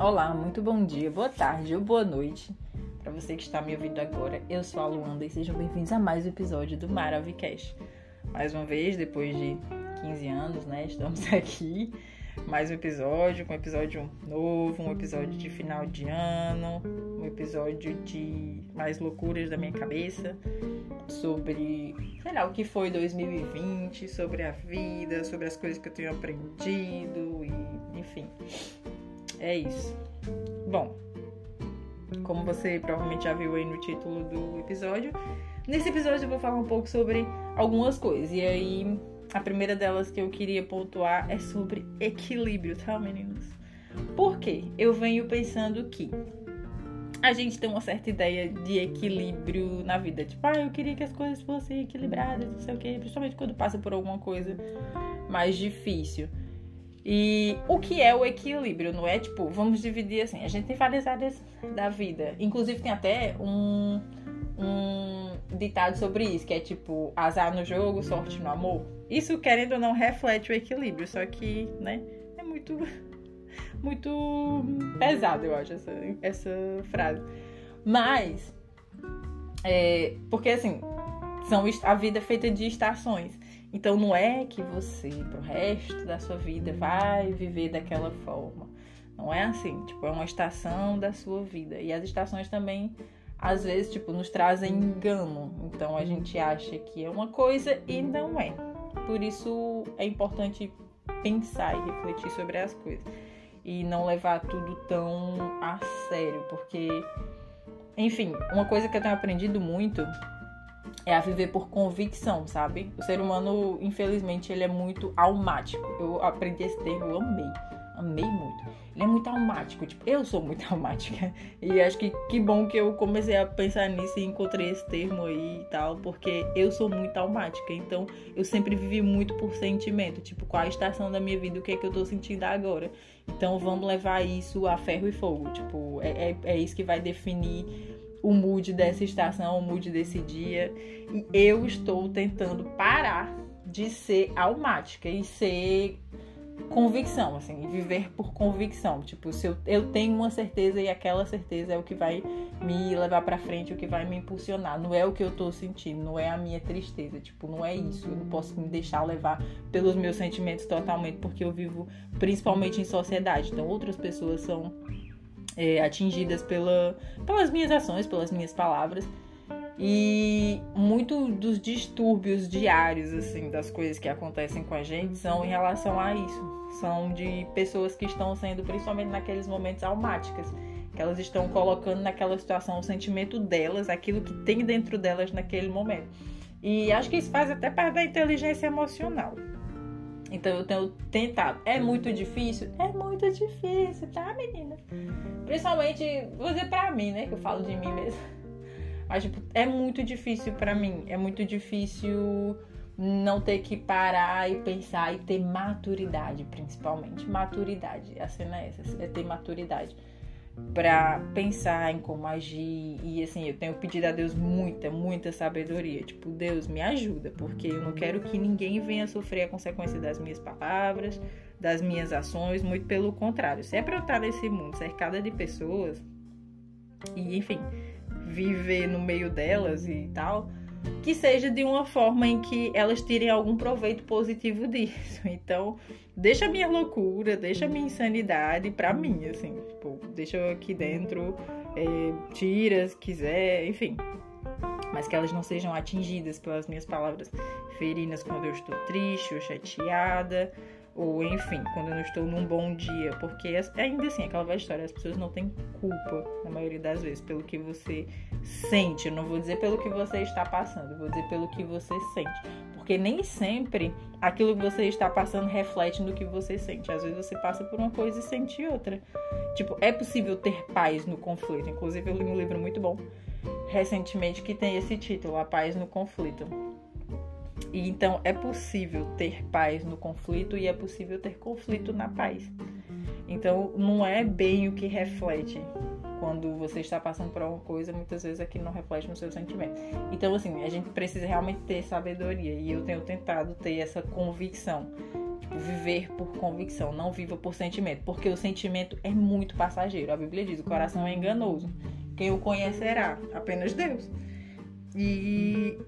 Olá, muito bom dia, boa tarde ou boa noite para você que está me ouvindo agora. Eu sou a Luanda e sejam bem-vindos a mais um episódio do Maravicast. Mais uma vez, depois de 15 anos, né, estamos aqui. Mais um episódio, um episódio novo, um episódio de final de ano, um episódio de mais loucuras da minha cabeça sobre, sei lá, o que foi 2020, sobre a vida, sobre as coisas que eu tenho aprendido e, enfim. É isso. Bom, como você provavelmente já viu aí no título do episódio, nesse episódio eu vou falar um pouco sobre algumas coisas. E aí, a primeira delas que eu queria pontuar é sobre equilíbrio, tá, meninos? Por quê? Eu venho pensando que a gente tem uma certa ideia de equilíbrio na vida. Tipo, ah, eu queria que as coisas fossem equilibradas, não sei o quê, principalmente quando passa por alguma coisa mais difícil. E o que é o equilíbrio, não é? Tipo, vamos dividir assim. A gente tem várias áreas da vida. Inclusive, tem até um, um ditado sobre isso, que é tipo, azar no jogo, sorte no amor. Isso, querendo ou não, reflete o equilíbrio. Só que, né, é muito, muito pesado, eu acho, essa, essa frase. Mas, é, porque assim, são a vida é feita de estações. Então não é que você, pro resto da sua vida, vai viver daquela forma. Não é assim, tipo, é uma estação da sua vida. E as estações também, às vezes, tipo, nos trazem engano. Então a gente acha que é uma coisa e não é. Por isso é importante pensar e refletir sobre as coisas. E não levar tudo tão a sério, porque, enfim, uma coisa que eu tenho aprendido muito é a viver por convicção, sabe? O ser humano, infelizmente, ele é muito almático. Eu aprendi esse termo, eu amei. Amei muito. Ele é muito almático, tipo, eu sou muito almática. E acho que que bom que eu comecei a pensar nisso e encontrei esse termo aí e tal, porque eu sou muito almática. Então, eu sempre vivi muito por sentimento, tipo, qual a estação da minha vida, o que é que eu tô sentindo agora. Então, vamos levar isso a ferro e fogo. Tipo, é, é, é isso que vai definir o mood dessa estação, o mood desse dia. E eu estou tentando parar de ser almática e ser convicção, assim, viver por convicção. Tipo, se eu, eu tenho uma certeza e aquela certeza é o que vai me levar para frente, o que vai me impulsionar. Não é o que eu tô sentindo, não é a minha tristeza. Tipo, não é isso. Eu não posso me deixar levar pelos meus sentimentos totalmente, porque eu vivo principalmente em sociedade. Então, outras pessoas são é, atingidas pela, pelas minhas ações, pelas minhas palavras. E muito dos distúrbios diários, assim, das coisas que acontecem com a gente são em relação a isso. São de pessoas que estão sendo, principalmente naqueles momentos almáticas, que elas estão colocando naquela situação o sentimento delas, aquilo que tem dentro delas naquele momento. E acho que isso faz até parte da inteligência emocional. Então eu tenho tentado. É muito difícil? É muito difícil, tá, meninas? Principalmente, vou dizer pra mim, né? Que eu falo de mim mesmo. Mas, tipo, é muito difícil para mim. É muito difícil não ter que parar e pensar e ter maturidade, principalmente. Maturidade. A cena é essa, é ter maturidade para pensar em como agir. E assim, eu tenho pedido a Deus muita, muita sabedoria. Tipo, Deus me ajuda, porque eu não quero que ninguém venha sofrer a consequência das minhas palavras, das minhas ações, muito pelo contrário. Se é pra eu estar nesse mundo cercada de pessoas, e enfim, viver no meio delas e tal, que seja de uma forma em que elas tirem algum proveito positivo disso. Então, deixa a minha loucura, deixa a minha insanidade pra mim, assim, tipo, deixa aqui dentro, é, tira se quiser, enfim. Mas que elas não sejam atingidas pelas minhas palavras ferinas quando eu estou triste ou chateada ou enfim, quando eu não estou num bom dia, porque ainda assim, aquela velha história, as pessoas não têm culpa, na maioria das vezes, pelo que você sente. Eu não vou dizer pelo que você está passando, eu vou dizer pelo que você sente. Porque nem sempre aquilo que você está passando reflete no que você sente. Às vezes você passa por uma coisa e sente outra. Tipo, é possível ter paz no conflito. Inclusive, eu li um livro muito bom recentemente que tem esse título, A Paz no Conflito e então é possível ter paz no conflito e é possível ter conflito na paz. Então não é bem o que reflete quando você está passando por alguma coisa, muitas vezes aquilo não reflete no seu sentimento. Então assim, a gente precisa realmente ter sabedoria e eu tenho tentado ter essa convicção. tipo, viver por convicção, não viva por sentimento, porque o sentimento é muito passageiro. A Bíblia diz: o coração é enganoso. Quem o conhecerá? Apenas Deus. E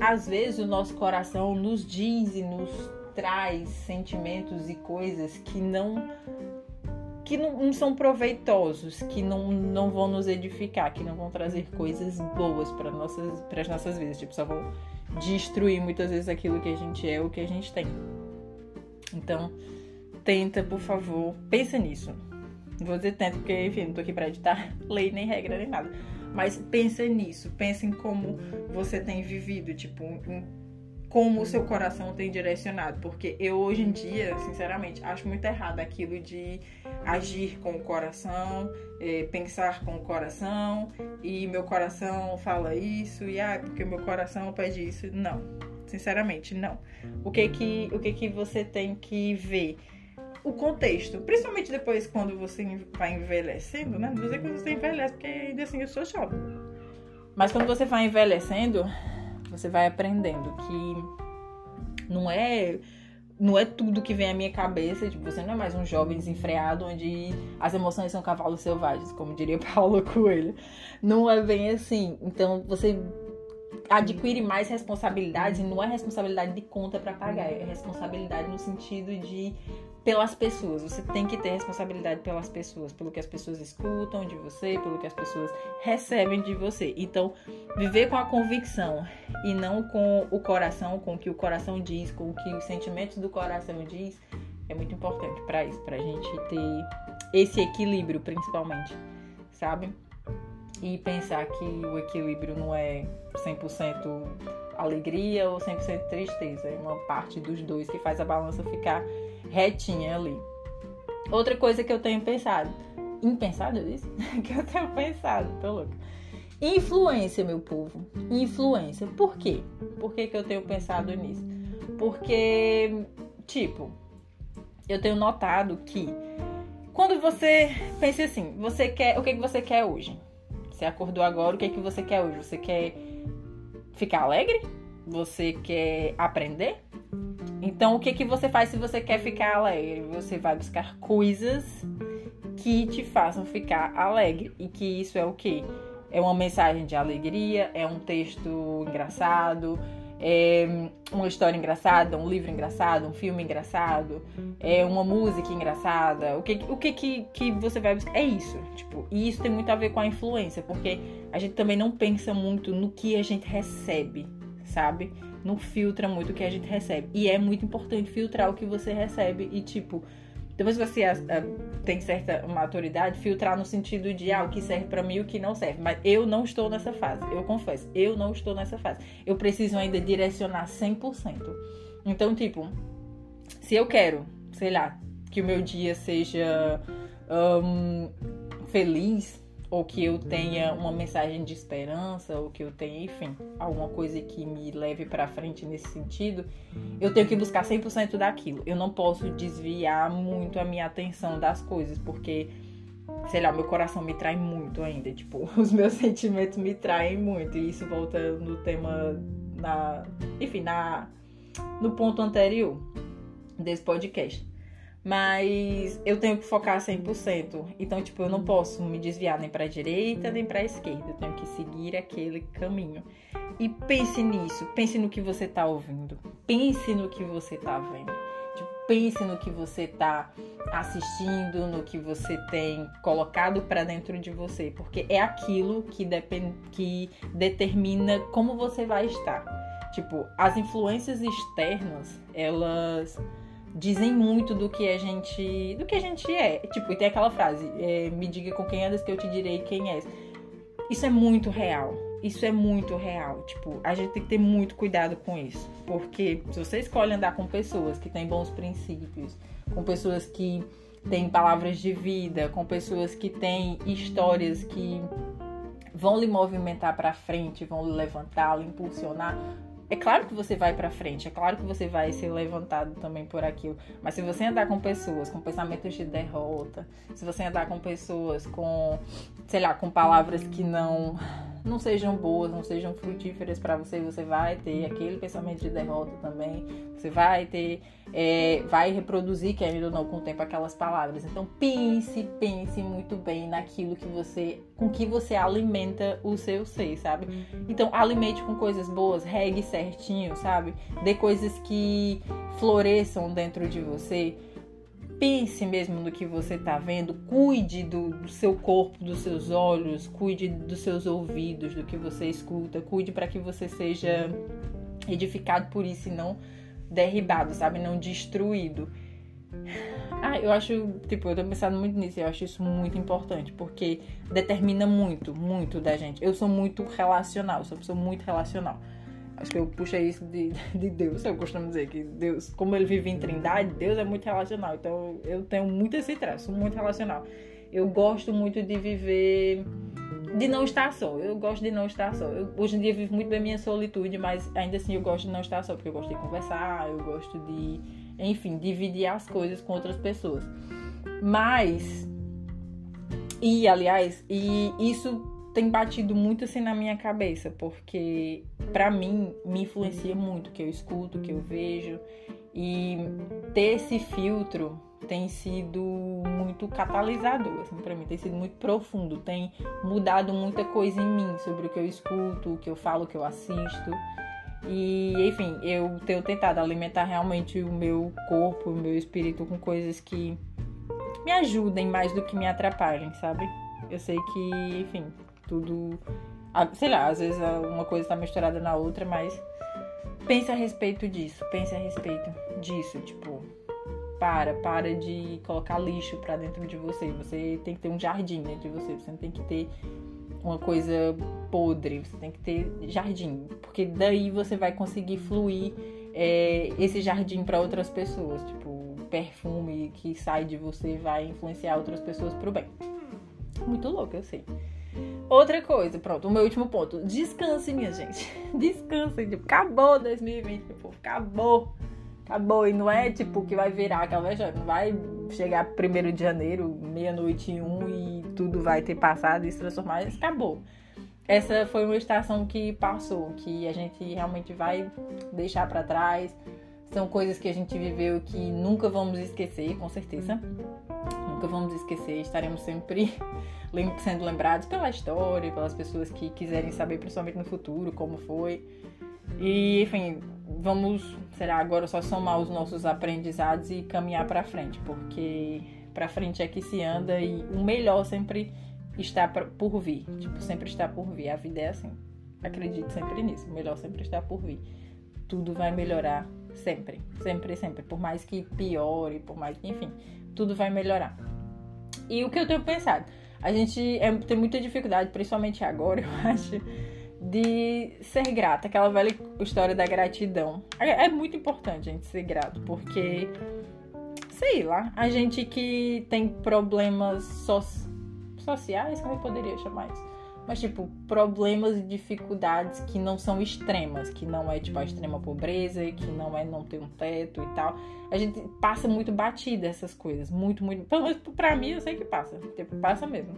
às vezes o nosso coração nos diz e nos traz sentimentos e coisas que não que não, não, são proveitosos, que não, não vão nos edificar, que não vão trazer coisas boas para nossas para as nossas vidas, tipo, só vão destruir muitas vezes aquilo que a gente é, o que a gente tem. Então, tenta, por favor, pensa nisso. Vou dizer tenta, porque, enfim, não tô aqui para editar lei, nem regra, nem nada. Mas pensa nisso, pensa em como você tem vivido, tipo, em como o seu coração tem direcionado. Porque eu hoje em dia, sinceramente, acho muito errado aquilo de agir com o coração, é, pensar com o coração, e meu coração fala isso, e ah, porque meu coração pede isso. Não. Sinceramente, não. O que que, o que, que você tem que ver? O contexto, principalmente depois quando você vai envelhecendo, né? Não vou dizer que você envelhece, porque ainda assim eu sou jovem. Mas quando você vai envelhecendo, você vai aprendendo que não é não é tudo que vem à minha cabeça, tipo, você não é mais um jovem desenfreado onde as emoções são cavalos selvagens, como diria Paulo Coelho. Não é bem assim. Então você adquire mais responsabilidades e não é responsabilidade de conta para pagar, é responsabilidade no sentido de pelas pessoas. Você tem que ter responsabilidade pelas pessoas, pelo que as pessoas escutam de você, pelo que as pessoas recebem de você. Então, viver com a convicção e não com o coração, com o que o coração diz, com o que os sentimentos do coração diz, é muito importante para isso, pra gente ter esse equilíbrio, principalmente, sabe? E pensar que o equilíbrio não é 100% alegria ou 100% tristeza, é uma parte dos dois que faz a balança ficar retinha ali. Outra coisa que eu tenho pensado, impensado isso? que eu tenho pensado, tô louca. Influência, meu povo. Influência. Por quê? Por que, que eu tenho pensado nisso? Porque, tipo, eu tenho notado que quando você pensa assim, você quer, o que, que você quer hoje? Você acordou agora, o que, que você quer hoje? Você quer ficar alegre? Você quer aprender? Então, o que, que você faz se você quer ficar alegre? Você vai buscar coisas que te façam ficar alegre. E que isso é o quê? É uma mensagem de alegria, é um texto engraçado, é uma história engraçada, um livro engraçado, um filme engraçado, é uma música engraçada. O que o que, que, que você vai buscar? É isso, tipo, e isso tem muito a ver com a influência, porque a gente também não pensa muito no que a gente recebe, sabe? não filtra muito o que a gente recebe. E é muito importante filtrar o que você recebe e, tipo, depois você uh, tem certa maturidade, filtrar no sentido de ah, o que serve para mim e o que não serve. Mas eu não estou nessa fase, eu confesso, eu não estou nessa fase. Eu preciso ainda direcionar 100%. Então, tipo, se eu quero, sei lá, que o meu dia seja um, feliz, ou que eu tenha uma mensagem de esperança, ou que eu tenha, enfim, alguma coisa que me leve para frente nesse sentido, eu tenho que buscar 100% daquilo. Eu não posso desviar muito a minha atenção das coisas, porque sei lá, meu coração me trai muito ainda, tipo, os meus sentimentos me traem muito, e isso volta no tema na, enfim, na no ponto anterior desse podcast. Mas eu tenho que focar 100%. Então, tipo, eu não posso me desviar nem para direita nem para esquerda. Eu tenho que seguir aquele caminho. E pense nisso, pense no que você está ouvindo, pense no que você está vendo. Tipo, pense no que você está assistindo, no que você tem colocado para dentro de você, porque é aquilo que, que determina como você vai estar. Tipo, as influências externas, elas dizem muito do que a gente do que a gente é. Tipo, e tem aquela frase, é, me diga com quem andas que eu te direi quem és. Isso é muito real. Isso é muito real. Tipo, a gente tem que ter muito cuidado com isso. Porque se você escolhe andar com pessoas que têm bons princípios, com pessoas que têm palavras de vida, com pessoas que têm histórias que vão lhe movimentar para frente, vão lhe levantar, lhe impulsionar, é claro que você vai para frente, é claro que você vai ser levantado também por aquilo, mas se você andar com pessoas com pensamentos de derrota, se você andar com pessoas com, sei lá, com palavras que não não sejam boas, não sejam frutíferas para você, você vai ter aquele pensamento de derrota também. Você vai ter, é, vai reproduzir, querendo ou não, com o tempo aquelas palavras. Então pense, pense muito bem naquilo que você, com que você alimenta o seu ser, sabe? Então alimente com coisas boas, regue certinho, sabe? Dê coisas que floresçam dentro de você pense mesmo no que você está vendo, cuide do, do, seu corpo, dos seus olhos, cuide dos seus ouvidos, do que você escuta, cuide para que você seja edificado por isso e não derribado, sabe? Não destruído. Ah, eu acho, tipo, eu tô pensando muito nisso, eu acho isso muito importante, porque determina muito, muito da gente. Eu sou muito relacional, sou uma pessoa muito relacional. Acho que eu puxei isso de, de Deus. Eu costumo dizer que Deus, como ele vive em trindade, Deus é muito relacional. Então eu tenho muito esse traço, muito relacional. Eu gosto muito de viver, de não estar só. Eu gosto de não estar só. Eu, hoje em dia vivo muito da minha solitude, mas ainda assim eu gosto de não estar só, porque eu gosto de conversar, eu gosto de, enfim, dividir as coisas com outras pessoas. Mas, e aliás, e isso tem batido muito assim na minha cabeça, porque para mim me influencia muito o que eu escuto, o que eu vejo e ter esse filtro tem sido muito catalisador, assim, para mim tem sido muito profundo, tem mudado muita coisa em mim sobre o que eu escuto, o que eu falo, o que eu assisto. E, enfim, eu tenho tentado alimentar realmente o meu corpo, o meu espírito com coisas que me ajudem mais do que me atrapalhem, sabe? Eu sei que, enfim, tudo. Sei lá, às vezes uma coisa está misturada na outra, mas pense a respeito disso, pense a respeito disso, tipo, para, para de colocar lixo para dentro de você. Você tem que ter um jardim dentro de você, você não tem que ter uma coisa podre, você tem que ter jardim, porque daí você vai conseguir fluir é, esse jardim para outras pessoas, tipo, o perfume que sai de você vai influenciar outras pessoas pro bem. Muito louco, eu sei. Outra coisa, pronto, o meu último ponto. Descanse, minha gente. Descanse. Tipo, acabou 2020, meu povo. Acabou. Acabou. E não é tipo que vai virar aquela Não vai chegar 1 de janeiro, meia-noite e um, e tudo vai ter passado e se transformar. Acabou. Essa foi uma estação que passou, que a gente realmente vai deixar para trás. São coisas que a gente viveu que nunca vamos esquecer, com certeza. Nunca vamos esquecer, estaremos sempre sendo lembrados pela história, pelas pessoas que quiserem saber, principalmente no futuro, como foi. E, enfim, vamos, será agora só somar os nossos aprendizados e caminhar para frente, porque para frente é que se anda e o melhor sempre está por vir. Tipo, sempre está por vir. A vida é assim. Acredito sempre nisso. O melhor sempre está por vir. Tudo vai melhorar sempre, sempre, sempre. Por mais que piore, por mais que, enfim, tudo vai melhorar. E o que eu tenho pensado? A gente é, tem muita dificuldade, principalmente agora, eu acho, de ser grata. Aquela velha história da gratidão. É, é muito importante a gente ser grato, porque, sei lá, a gente que tem problemas so sociais, como eu poderia chamar isso? Mas tipo, problemas e dificuldades que não são extremas, que não é tipo a extrema pobreza, que não é não ter um teto e tal. A gente passa muito batida essas coisas, muito, muito. Pelo menos pra mim eu sei que passa, tipo, passa mesmo.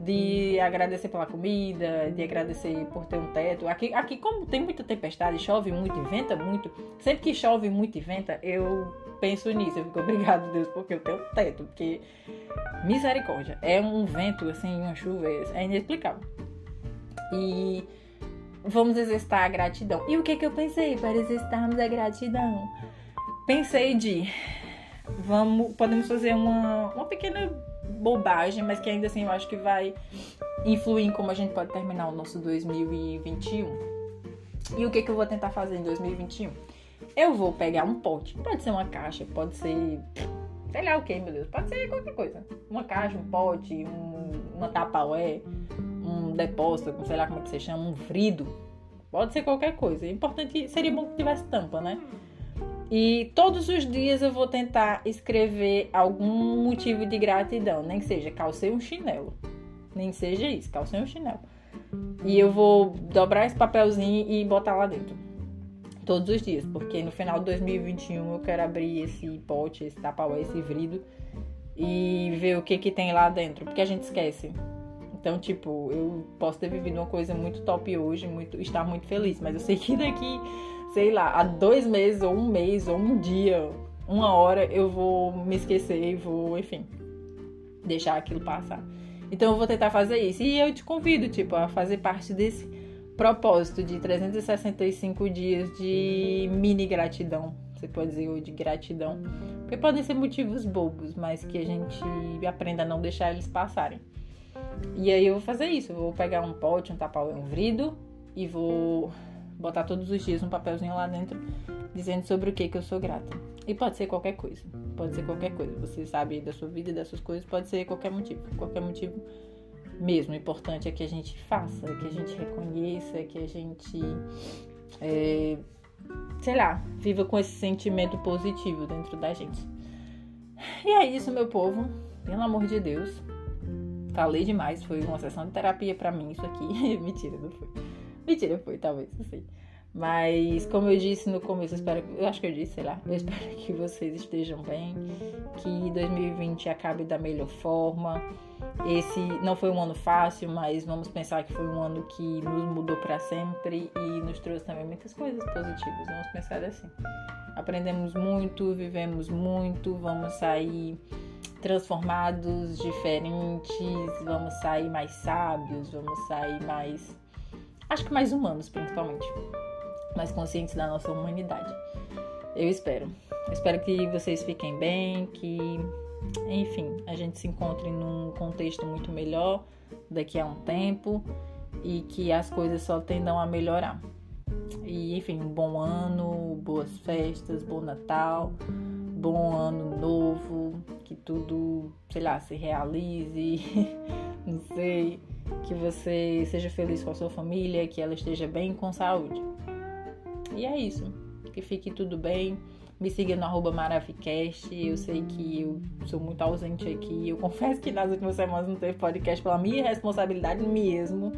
De agradecer pela comida, de agradecer por ter um teto. Aqui, aqui como tem muita tempestade, chove muito e venta muito, sempre que chove muito e venta, eu penso nisso, eu fico obrigado, Deus, porque eu tenho teto, porque misericórdia, é um vento assim, uma chuva, é inexplicável e vamos exercitar a gratidão. E o que, que eu pensei para exercitarmos a gratidão? Pensei de vamos podemos fazer uma, uma pequena bobagem, mas que ainda assim eu acho que vai influir em como a gente pode terminar o nosso 2021. E o que, que eu vou tentar fazer em 2021? Eu vou pegar um pote, pode ser uma caixa, pode ser sei lá o que, meu Deus, pode ser qualquer coisa. Uma caixa, um pote, um, uma tapaué, um depósito, sei lá como é que você chama, um vrido. Pode ser qualquer coisa. É importante, seria bom que tivesse tampa, né? E todos os dias eu vou tentar escrever algum motivo de gratidão, nem que seja calcei um chinelo. Nem seja isso, calcei um chinelo. E eu vou dobrar esse papelzinho e botar lá dentro. Todos os dias, porque no final de 2021 eu quero abrir esse pote, esse tapaué, esse vrido e ver o que que tem lá dentro, porque a gente esquece Então, tipo, eu posso ter vivido uma coisa muito top hoje, muito, estar muito feliz, mas eu sei que daqui, sei lá, há dois meses, ou um mês, ou um dia, uma hora, eu vou me esquecer e vou, enfim, deixar aquilo passar. Então eu vou tentar fazer isso. E eu te convido, tipo, a fazer parte desse propósito de 365 dias de mini gratidão. Você pode dizer, ou de gratidão. Porque podem ser motivos bobos, mas que a gente aprenda a não deixar eles passarem. E aí eu vou fazer isso. Eu vou pegar um pote, um tapaué, um vrido e vou botar todos os dias um papelzinho lá dentro dizendo sobre o que, que eu sou grata. E pode ser qualquer coisa. Pode ser qualquer coisa. Você sabe da sua vida das suas coisas, pode ser qualquer motivo. Qualquer motivo mesmo. O importante é que a gente faça, que a gente reconheça, que a gente, é, sei lá, viva com esse sentimento positivo dentro da gente. E é isso, meu povo. Pelo amor de Deus. Falei demais. Foi uma sessão de terapia para mim, isso aqui. Mentira, não foi. Mentira, foi, talvez, não sei. Mas, como eu disse no começo, eu espero, eu acho que eu disse, sei lá, eu espero que vocês estejam bem, que 2020 acabe da melhor forma. Esse não foi um ano fácil, mas vamos pensar que foi um ano que nos mudou para sempre e nos trouxe também muitas coisas positivas. Vamos pensar assim. Aprendemos muito, vivemos muito, vamos sair transformados, diferentes, vamos sair mais sábios, vamos sair mais acho que mais humanos, principalmente mais conscientes da nossa humanidade. Eu espero. Eu espero que vocês fiquem bem, que, enfim, a gente se encontre num contexto muito melhor daqui a um tempo e que as coisas só tendam a melhorar. E, enfim, um bom ano, boas festas, bom Natal, bom ano novo, que tudo, sei lá, se realize, não sei, que você seja feliz com a sua família, que ela esteja bem com saúde. E é isso. Que fique tudo bem. Me siga no arroba Maravicast. Eu sei que eu sou muito ausente aqui. Eu confesso que nas últimas semanas não teve podcast pela minha responsabilidade mesmo.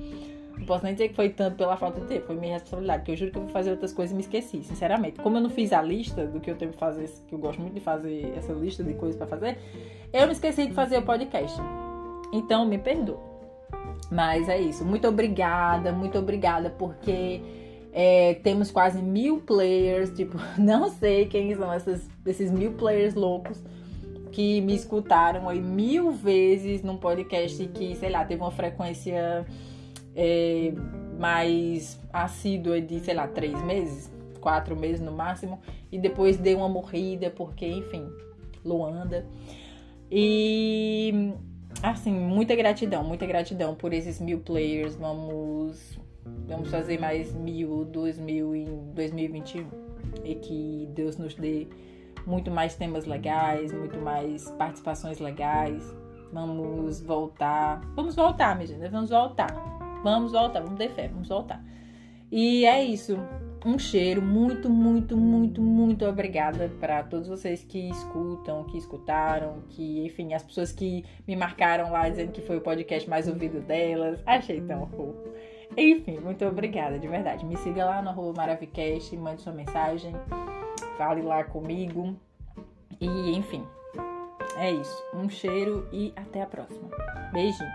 Não posso nem dizer que foi tanto pela falta de tempo, foi minha responsabilidade, porque eu juro que eu vou fazer outras coisas e me esqueci, sinceramente. Como eu não fiz a lista do que eu tenho que fazer, que eu gosto muito de fazer essa lista de coisas para fazer, eu me esqueci de fazer o podcast. Então, me perdoa. Mas é isso. Muito obrigada, muito obrigada, porque é, temos quase mil players, tipo, não sei quem são essas, esses mil players loucos que me escutaram aí mil vezes num podcast que, sei lá, teve uma frequência é, mais assídua de, sei lá, três meses, quatro meses no máximo, e depois deu uma morrida, porque, enfim, Luanda. E assim, muita gratidão, muita gratidão por esses mil players. Vamos Vamos fazer mais mil, dois mil em 2021. E que Deus nos dê muito mais temas legais, muito mais participações legais. Vamos voltar. Vamos voltar, minha gente. Vamos voltar. Vamos voltar. Vamos ter fé. Vamos voltar. E é isso. Um cheiro muito, muito, muito, muito obrigada para todos vocês que escutam, que escutaram, que, enfim, as pessoas que me marcaram lá dizendo que foi o podcast mais ouvido delas. Achei tão fofo. Enfim, muito obrigada, de verdade. Me siga lá no Maravicast, mande sua mensagem, fale lá comigo. E enfim, é isso. Um cheiro e até a próxima. Beijinho.